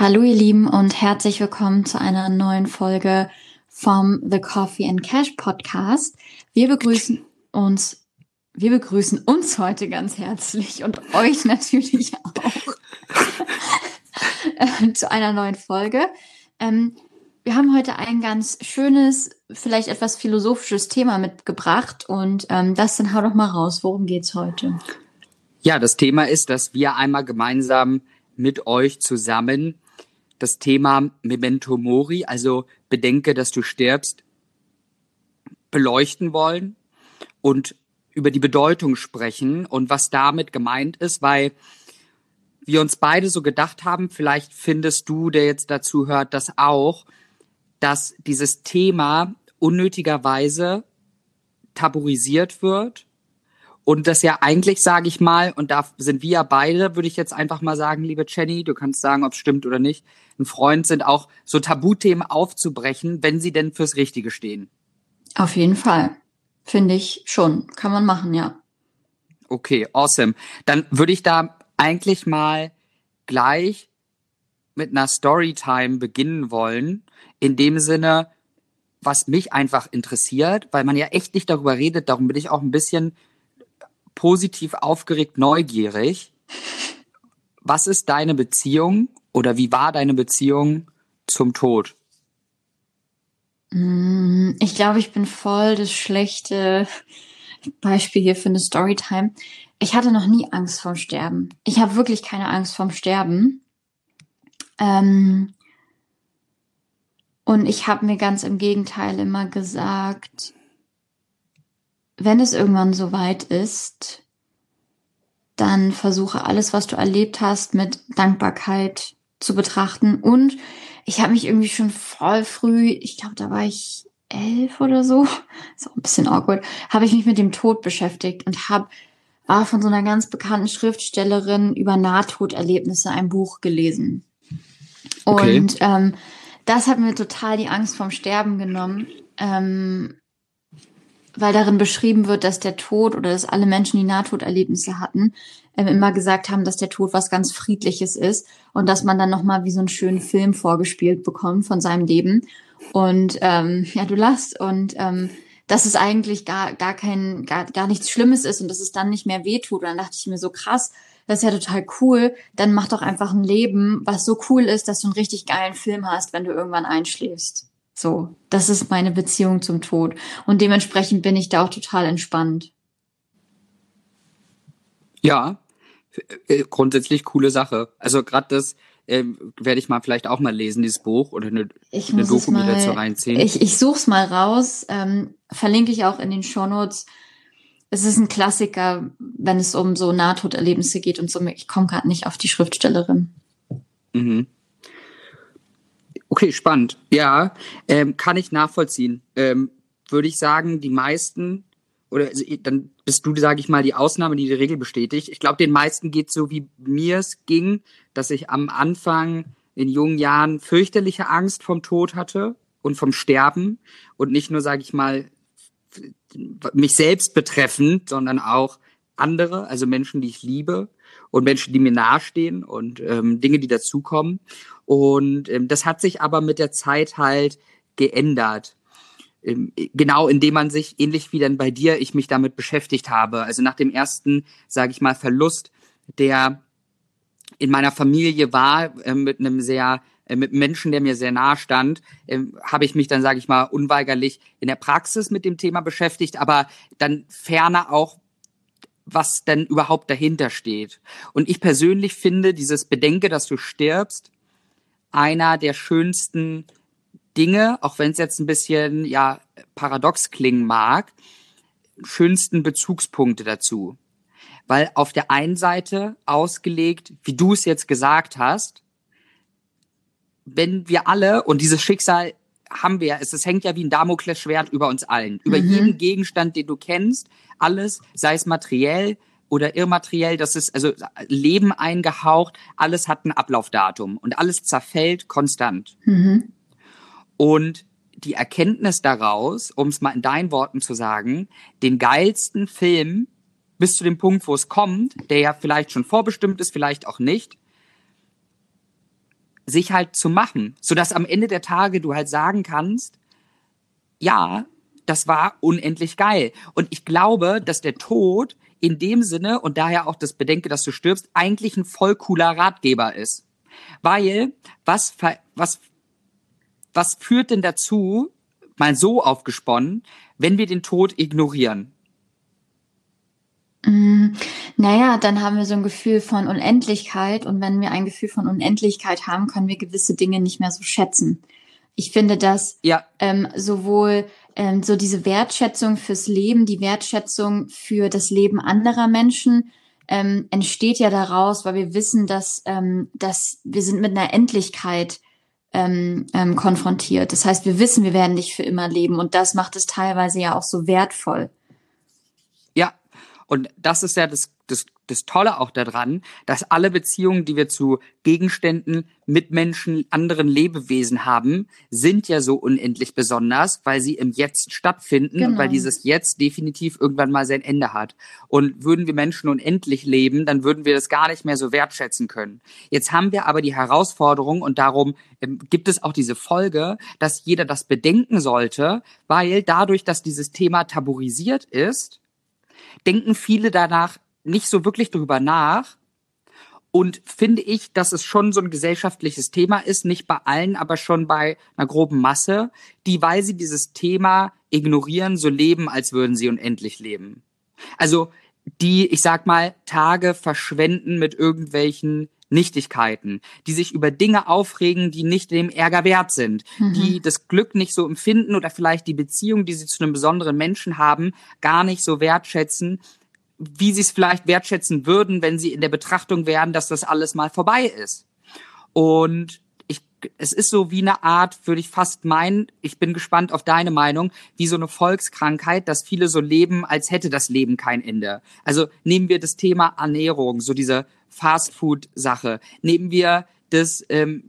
Hallo ihr Lieben und herzlich willkommen zu einer neuen Folge vom The Coffee and Cash Podcast. Wir begrüßen uns, wir begrüßen uns heute ganz herzlich und euch natürlich auch zu einer neuen Folge. Ähm, wir haben heute ein ganz schönes, vielleicht etwas philosophisches Thema mitgebracht und ähm, das dann hau doch mal raus. Worum geht's heute? Ja, das Thema ist, dass wir einmal gemeinsam mit euch zusammen das Thema Memento Mori, also bedenke, dass du stirbst, beleuchten wollen und über die Bedeutung sprechen und was damit gemeint ist, weil wir uns beide so gedacht haben, vielleicht findest du, der jetzt dazu hört, das auch, dass dieses Thema unnötigerweise tabuisiert wird und das ja eigentlich, sage ich mal, und da sind wir ja beide, würde ich jetzt einfach mal sagen, liebe Jenny, du kannst sagen, ob es stimmt oder nicht, ein Freund sind auch so Tabuthemen aufzubrechen, wenn sie denn fürs Richtige stehen. Auf jeden Fall. Finde ich schon. Kann man machen, ja. Okay, awesome. Dann würde ich da eigentlich mal gleich mit einer Storytime beginnen wollen. In dem Sinne, was mich einfach interessiert, weil man ja echt nicht darüber redet, darum bin ich auch ein bisschen positiv aufgeregt, neugierig. Was ist deine Beziehung oder wie war deine Beziehung zum Tod? Mm, ich glaube, ich bin voll das schlechte Beispiel hier für eine Storytime. Ich hatte noch nie Angst vorm Sterben. Ich habe wirklich keine Angst vorm Sterben. Ähm und ich habe mir ganz im Gegenteil immer gesagt, wenn es irgendwann so weit ist, dann versuche alles, was du erlebt hast, mit Dankbarkeit zu betrachten. Und ich habe mich irgendwie schon voll früh, ich glaube, da war ich elf oder so, ist auch ein bisschen awkward, habe ich mich mit dem Tod beschäftigt und habe war von so einer ganz bekannten Schriftstellerin über Nahtoderlebnisse ein Buch gelesen. Okay. Und ähm, das hat mir total die Angst vom Sterben genommen. Ähm, weil darin beschrieben wird, dass der Tod oder dass alle Menschen, die Nahtoderlebnisse hatten, ähm, immer gesagt haben, dass der Tod was ganz Friedliches ist und dass man dann nochmal wie so einen schönen Film vorgespielt bekommt von seinem Leben. Und ähm, ja, du lachst und ähm, dass es eigentlich gar, gar kein, gar, gar nichts Schlimmes ist und dass es dann nicht mehr wehtut. Und dann dachte ich mir so krass, das ist ja total cool. Dann mach doch einfach ein Leben, was so cool ist, dass du einen richtig geilen Film hast, wenn du irgendwann einschläfst. So, das ist meine Beziehung zum Tod. Und dementsprechend bin ich da auch total entspannt. Ja, äh, grundsätzlich coole Sache. Also gerade das äh, werde ich mal vielleicht auch mal lesen, dieses Buch oder eine, ich eine Doku mir dazu reinziehen. Ich, ich suche es mal raus, ähm, verlinke ich auch in den Shownotes. Es ist ein Klassiker, wenn es um so Nahtoderlebnisse geht und so. Ich komme gerade nicht auf die Schriftstellerin. Mhm. Okay, spannend. Ja, ähm, kann ich nachvollziehen. Ähm, Würde ich sagen, die meisten, oder also, dann bist du, sage ich mal, die Ausnahme, die die Regel bestätigt. Ich glaube, den meisten geht so, wie mir es ging, dass ich am Anfang in jungen Jahren fürchterliche Angst vom Tod hatte und vom Sterben und nicht nur, sage ich mal, mich selbst betreffend, sondern auch andere, also Menschen, die ich liebe und Menschen, die mir nahestehen und ähm, Dinge, die dazukommen. Und ähm, das hat sich aber mit der Zeit halt geändert. Ähm, genau indem man sich, ähnlich wie dann bei dir, ich mich damit beschäftigt habe. Also nach dem ersten, sage ich mal, Verlust, der in meiner Familie war, äh, mit einem sehr äh, mit Menschen, der mir sehr nahe stand, äh, habe ich mich dann, sage ich mal, unweigerlich in der Praxis mit dem Thema beschäftigt, aber dann ferner auch was denn überhaupt dahinter steht. Und ich persönlich finde dieses Bedenke, dass du stirbst, einer der schönsten Dinge, auch wenn es jetzt ein bisschen ja paradox klingen mag, schönsten Bezugspunkte dazu. Weil auf der einen Seite ausgelegt, wie du es jetzt gesagt hast, wenn wir alle, und dieses Schicksal haben wir, es, es hängt ja wie ein Damoklesschwert über uns allen, über mhm. jeden Gegenstand, den du kennst, alles, sei es materiell oder immateriell, das ist also Leben eingehaucht, alles hat ein Ablaufdatum und alles zerfällt konstant. Mhm. Und die Erkenntnis daraus, um es mal in deinen Worten zu sagen, den geilsten Film bis zu dem Punkt, wo es kommt, der ja vielleicht schon vorbestimmt ist, vielleicht auch nicht, sich halt zu machen, sodass am Ende der Tage du halt sagen kannst, ja, das war unendlich geil. Und ich glaube, dass der Tod in dem Sinne und daher auch das Bedenke, dass du stirbst, eigentlich ein voll cooler Ratgeber ist. Weil was, was, was führt denn dazu, mal so aufgesponnen, wenn wir den Tod ignorieren? Mm, naja, dann haben wir so ein Gefühl von Unendlichkeit und wenn wir ein Gefühl von Unendlichkeit haben, können wir gewisse Dinge nicht mehr so schätzen. Ich finde, dass ja. ähm, sowohl ähm, so diese Wertschätzung fürs Leben, die Wertschätzung für das Leben anderer Menschen ähm, entsteht ja daraus, weil wir wissen, dass, ähm, dass wir sind mit einer Endlichkeit ähm, ähm, konfrontiert. Das heißt, wir wissen, wir werden nicht für immer leben und das macht es teilweise ja auch so wertvoll. Und das ist ja das, das, das Tolle auch daran, dass alle Beziehungen, die wir zu Gegenständen, Mitmenschen, anderen Lebewesen haben, sind ja so unendlich besonders, weil sie im Jetzt stattfinden genau. und weil genau. dieses Jetzt definitiv irgendwann mal sein Ende hat. Und würden wir Menschen unendlich leben, dann würden wir das gar nicht mehr so wertschätzen können. Jetzt haben wir aber die Herausforderung und darum ähm, gibt es auch diese Folge, dass jeder das bedenken sollte, weil dadurch, dass dieses Thema tabuisiert ist, denken viele danach nicht so wirklich drüber nach. Und finde ich, dass es schon so ein gesellschaftliches Thema ist, nicht bei allen, aber schon bei einer groben Masse, die, weil sie dieses Thema ignorieren, so leben, als würden sie unendlich leben. Also die, ich sag mal, Tage verschwenden mit irgendwelchen Nichtigkeiten, die sich über Dinge aufregen, die nicht dem Ärger wert sind, mhm. die das Glück nicht so empfinden oder vielleicht die Beziehung, die sie zu einem besonderen Menschen haben, gar nicht so wertschätzen, wie sie es vielleicht wertschätzen würden, wenn sie in der Betrachtung wären, dass das alles mal vorbei ist. Und es ist so wie eine Art, würde ich fast meinen, ich bin gespannt auf deine Meinung, wie so eine Volkskrankheit, dass viele so leben, als hätte das Leben kein Ende. Also nehmen wir das Thema Ernährung, so diese Fastfood-Sache. Nehmen wir das, ähm,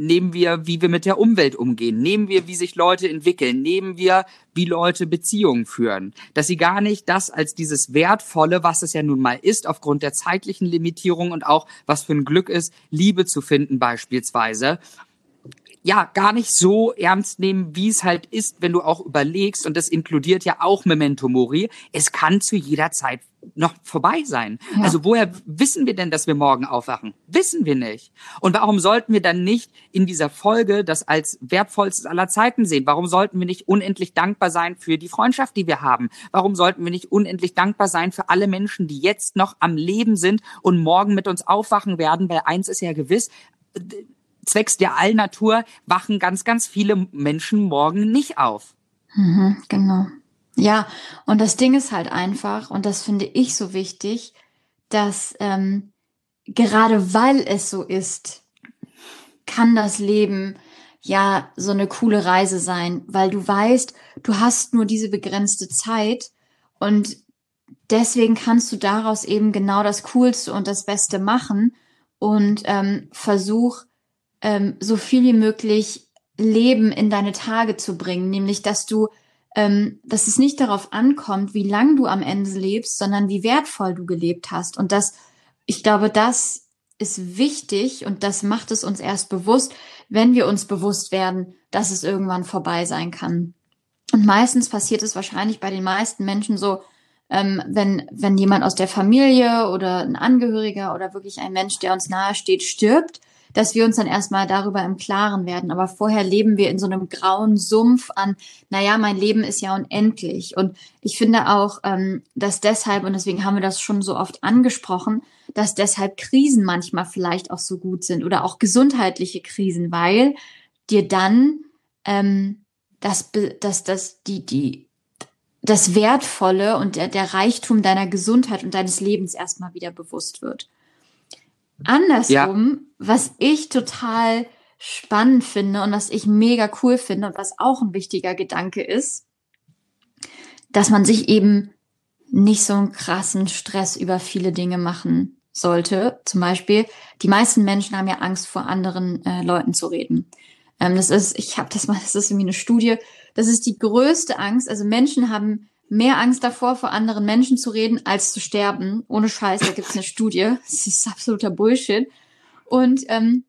nehmen wir, wie wir mit der Umwelt umgehen, nehmen wir, wie sich Leute entwickeln, nehmen wir, wie Leute Beziehungen führen, dass sie gar nicht das als dieses Wertvolle, was es ja nun mal ist, aufgrund der zeitlichen Limitierung und auch was für ein Glück ist, Liebe zu finden beispielsweise, ja, gar nicht so ernst nehmen, wie es halt ist, wenn du auch überlegst, und das inkludiert ja auch Memento Mori, es kann zu jeder Zeit noch vorbei sein. Ja. Also woher wissen wir denn, dass wir morgen aufwachen? Wissen wir nicht. Und warum sollten wir dann nicht in dieser Folge das als wertvollstes aller Zeiten sehen? Warum sollten wir nicht unendlich dankbar sein für die Freundschaft, die wir haben? Warum sollten wir nicht unendlich dankbar sein für alle Menschen, die jetzt noch am Leben sind und morgen mit uns aufwachen werden? Weil eins ist ja gewiss, zwecks der Allnatur wachen ganz, ganz viele Menschen morgen nicht auf. Mhm, genau. Ja, und das Ding ist halt einfach, und das finde ich so wichtig, dass ähm, gerade weil es so ist, kann das Leben ja so eine coole Reise sein, weil du weißt, du hast nur diese begrenzte Zeit und deswegen kannst du daraus eben genau das Coolste und das Beste machen und ähm, versuch ähm, so viel wie möglich Leben in deine Tage zu bringen, nämlich dass du, ähm, dass es nicht darauf ankommt, wie lang du am Ende lebst, sondern wie wertvoll du gelebt hast. Und das, ich glaube, das ist wichtig und das macht es uns erst bewusst, wenn wir uns bewusst werden, dass es irgendwann vorbei sein kann. Und meistens passiert es wahrscheinlich bei den meisten Menschen so, ähm, wenn, wenn jemand aus der Familie oder ein Angehöriger oder wirklich ein Mensch, der uns nahe steht, stirbt, dass wir uns dann erstmal darüber im Klaren werden. Aber vorher leben wir in so einem grauen Sumpf an, naja, mein Leben ist ja unendlich. Und ich finde auch, ähm, dass deshalb, und deswegen haben wir das schon so oft angesprochen, dass deshalb Krisen manchmal vielleicht auch so gut sind oder auch gesundheitliche Krisen, weil dir dann ähm, das, das, das, die, die, das Wertvolle und der, der Reichtum deiner Gesundheit und deines Lebens erstmal wieder bewusst wird. Andersrum, ja. was ich total spannend finde und was ich mega cool finde und was auch ein wichtiger Gedanke ist, dass man sich eben nicht so einen krassen Stress über viele Dinge machen sollte. Zum Beispiel, die meisten Menschen haben ja Angst vor anderen äh, Leuten zu reden. Ähm, das ist, ich habe das mal, das ist irgendwie eine Studie, das ist die größte Angst. Also Menschen haben mehr Angst davor, vor anderen Menschen zu reden, als zu sterben. Ohne Scheiß, da gibt's eine Studie. Das ist absoluter Bullshit. Und ähm,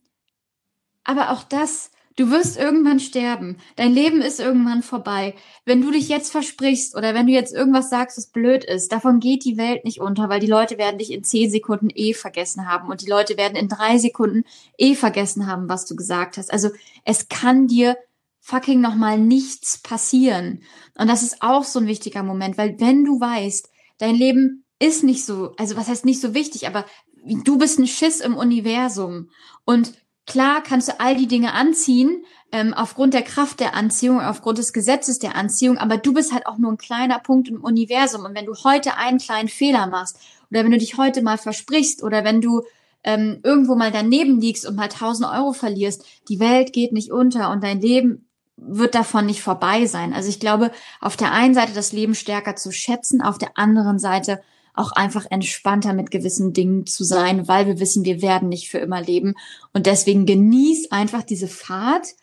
Aber auch das, du wirst irgendwann sterben. Dein Leben ist irgendwann vorbei. Wenn du dich jetzt versprichst oder wenn du jetzt irgendwas sagst, was blöd ist, davon geht die Welt nicht unter, weil die Leute werden dich in zehn Sekunden eh vergessen haben und die Leute werden in drei Sekunden eh vergessen haben, was du gesagt hast. Also es kann dir fucking nochmal nichts passieren. Und das ist auch so ein wichtiger Moment, weil wenn du weißt, dein Leben ist nicht so, also was heißt nicht so wichtig, aber du bist ein Schiss im Universum und klar kannst du all die Dinge anziehen, ähm, aufgrund der Kraft der Anziehung, aufgrund des Gesetzes der Anziehung, aber du bist halt auch nur ein kleiner Punkt im Universum. Und wenn du heute einen kleinen Fehler machst, oder wenn du dich heute mal versprichst, oder wenn du ähm, irgendwo mal daneben liegst und mal 1000 Euro verlierst, die Welt geht nicht unter und dein Leben wird davon nicht vorbei sein. Also ich glaube, auf der einen Seite das Leben stärker zu schätzen, auf der anderen Seite auch einfach entspannter mit gewissen Dingen zu sein, weil wir wissen, wir werden nicht für immer leben. Und deswegen genieß einfach diese Fahrt,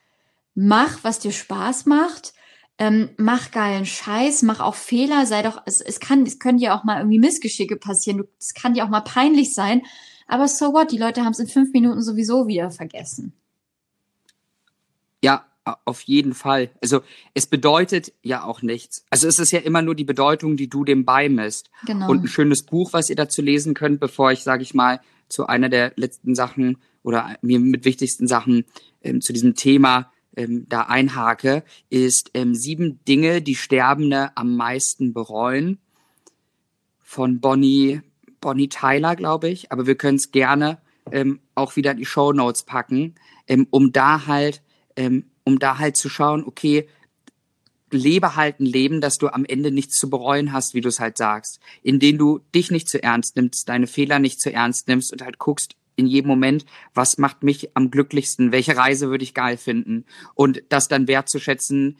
mach, was dir Spaß macht, ähm, mach geilen Scheiß, mach auch Fehler, sei doch, es, es kann, es können ja auch mal irgendwie Missgeschicke passieren, es kann ja auch mal peinlich sein, aber so what, die Leute haben es in fünf Minuten sowieso wieder vergessen. Ja, auf jeden Fall. Also es bedeutet ja auch nichts. Also es ist ja immer nur die Bedeutung, die du dem beimisst. Genau. Und ein schönes Buch, was ihr dazu lesen könnt, bevor ich, sage ich mal, zu einer der letzten Sachen oder mir mit wichtigsten Sachen ähm, zu diesem Thema ähm, da einhake, ist ähm, sieben Dinge, die Sterbende am meisten bereuen. Von Bonnie, Bonnie Tyler, glaube ich. Aber wir können es gerne ähm, auch wieder in die Show Notes packen, ähm, um da halt ähm, um da halt zu schauen, okay, lebe halt ein Leben, dass du am Ende nichts zu bereuen hast, wie du es halt sagst, indem du dich nicht zu ernst nimmst, deine Fehler nicht zu ernst nimmst und halt guckst in jedem Moment, was macht mich am glücklichsten, welche Reise würde ich geil finden und das dann wertzuschätzen,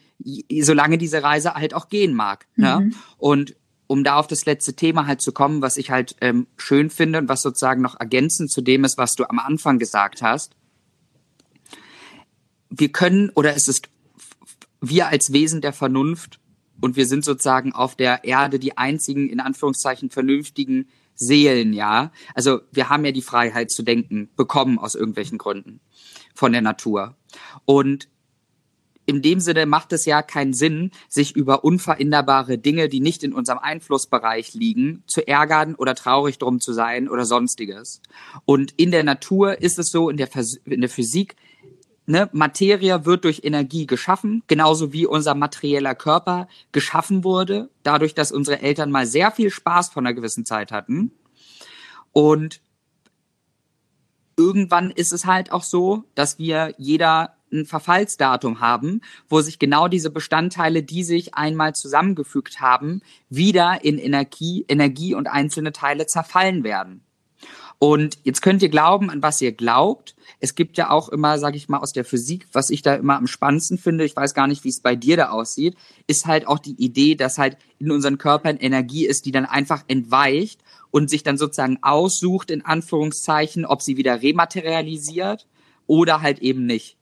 solange diese Reise halt auch gehen mag. Ne? Mhm. Ne? Und um da auf das letzte Thema halt zu kommen, was ich halt ähm, schön finde und was sozusagen noch ergänzend zu dem ist, was du am Anfang gesagt hast, wir können oder es ist wir als Wesen der Vernunft und wir sind sozusagen auf der Erde die einzigen in Anführungszeichen vernünftigen Seelen, ja. Also wir haben ja die Freiheit zu denken bekommen aus irgendwelchen Gründen von der Natur. Und in dem Sinne macht es ja keinen Sinn, sich über unveränderbare Dinge, die nicht in unserem Einflussbereich liegen, zu ärgern oder traurig drum zu sein oder sonstiges. Und in der Natur ist es so, in der, in der Physik ne, Materie wird durch Energie geschaffen, genauso wie unser materieller Körper geschaffen wurde, dadurch, dass unsere Eltern mal sehr viel Spaß von einer gewissen Zeit hatten. Und irgendwann ist es halt auch so, dass wir jeder ein Verfallsdatum haben, wo sich genau diese Bestandteile, die sich einmal zusammengefügt haben, wieder in Energie, Energie und einzelne Teile zerfallen werden. Und jetzt könnt ihr glauben, an was ihr glaubt. Es gibt ja auch immer, sage ich mal, aus der Physik, was ich da immer am spannendsten finde, ich weiß gar nicht, wie es bei dir da aussieht, ist halt auch die Idee, dass halt in unseren Körpern Energie ist, die dann einfach entweicht und sich dann sozusagen aussucht, in Anführungszeichen, ob sie wieder rematerialisiert oder halt eben nicht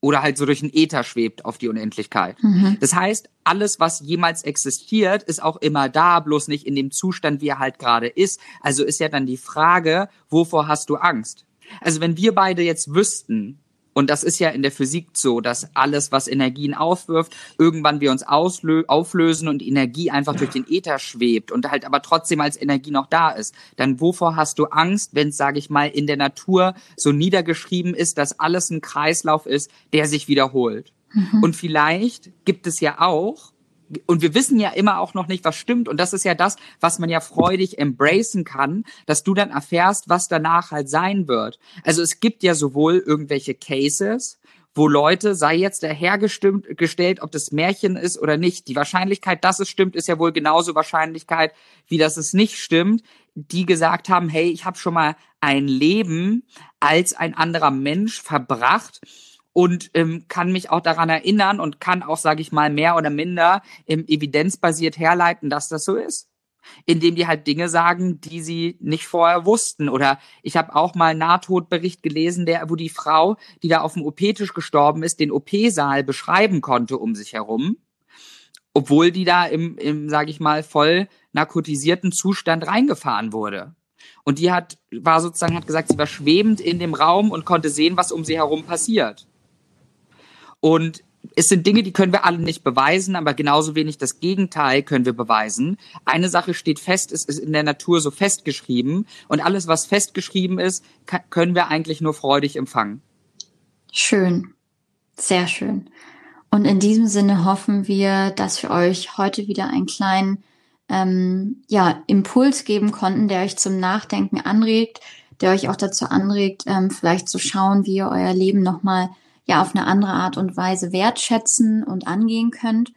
oder halt so durch den Äther schwebt auf die Unendlichkeit. Mhm. Das heißt, alles, was jemals existiert, ist auch immer da, bloß nicht in dem Zustand, wie er halt gerade ist. Also ist ja dann die Frage, wovor hast du Angst? Also wenn wir beide jetzt wüssten, und das ist ja in der Physik so, dass alles, was Energien aufwirft, irgendwann wir uns auflösen und Energie einfach durch den Äther schwebt und halt aber trotzdem als Energie noch da ist. Dann wovor hast du Angst, wenn es, sage ich mal, in der Natur so niedergeschrieben ist, dass alles ein Kreislauf ist, der sich wiederholt? Mhm. Und vielleicht gibt es ja auch und wir wissen ja immer auch noch nicht, was stimmt. Und das ist ja das, was man ja freudig embracen kann, dass du dann erfährst, was danach halt sein wird. Also es gibt ja sowohl irgendwelche Cases, wo Leute, sei jetzt dahergestellt, ob das Märchen ist oder nicht. Die Wahrscheinlichkeit, dass es stimmt, ist ja wohl genauso Wahrscheinlichkeit, wie dass es nicht stimmt, die gesagt haben, hey, ich habe schon mal ein Leben als ein anderer Mensch verbracht und ähm, kann mich auch daran erinnern und kann auch, sage ich mal, mehr oder minder ähm, evidenzbasiert herleiten, dass das so ist. Indem die halt Dinge sagen, die sie nicht vorher wussten. Oder ich habe auch mal einen Nahtodbericht gelesen, der, wo die Frau, die da auf dem OP-Tisch gestorben ist, den OP-Saal beschreiben konnte um sich herum. Obwohl die da im, im sage ich mal, voll narkotisierten Zustand reingefahren wurde. Und die hat, war sozusagen, hat gesagt, sie war schwebend in dem Raum und konnte sehen, was um sie herum passiert. Und es sind Dinge, die können wir alle nicht beweisen, aber genauso wenig das Gegenteil können wir beweisen. Eine Sache steht fest, es ist in der Natur so festgeschrieben und alles, was festgeschrieben ist, können wir eigentlich nur freudig empfangen. Schön, sehr schön. Und in diesem Sinne hoffen wir, dass wir euch heute wieder einen kleinen ähm, ja, Impuls geben konnten, der euch zum Nachdenken anregt, der euch auch dazu anregt, ähm, vielleicht zu schauen, wie ihr euer Leben nochmal ja auf eine andere Art und Weise wertschätzen und angehen könnt.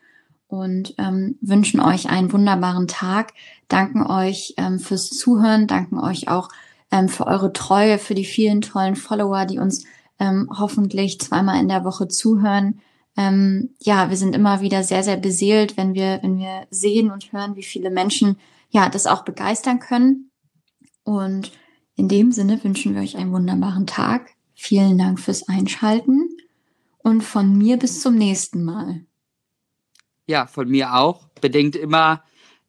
Und ähm, wünschen euch einen wunderbaren Tag, danken euch ähm, fürs Zuhören, danken euch auch ähm, für eure Treue, für die vielen tollen Follower, die uns ähm, hoffentlich zweimal in der Woche zuhören. Ähm, ja, wir sind immer wieder sehr, sehr beseelt, wenn wir, wenn wir sehen und hören, wie viele Menschen ja das auch begeistern können. Und in dem Sinne wünschen wir euch einen wunderbaren Tag. Vielen Dank fürs Einschalten und von mir bis zum nächsten Mal. Ja, von mir auch. Bedenkt immer,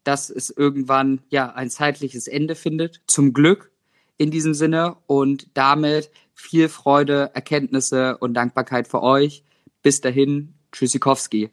dass es irgendwann ja ein zeitliches Ende findet. Zum Glück in diesem Sinne und damit viel Freude, Erkenntnisse und Dankbarkeit für euch. Bis dahin, Tschüssikowski.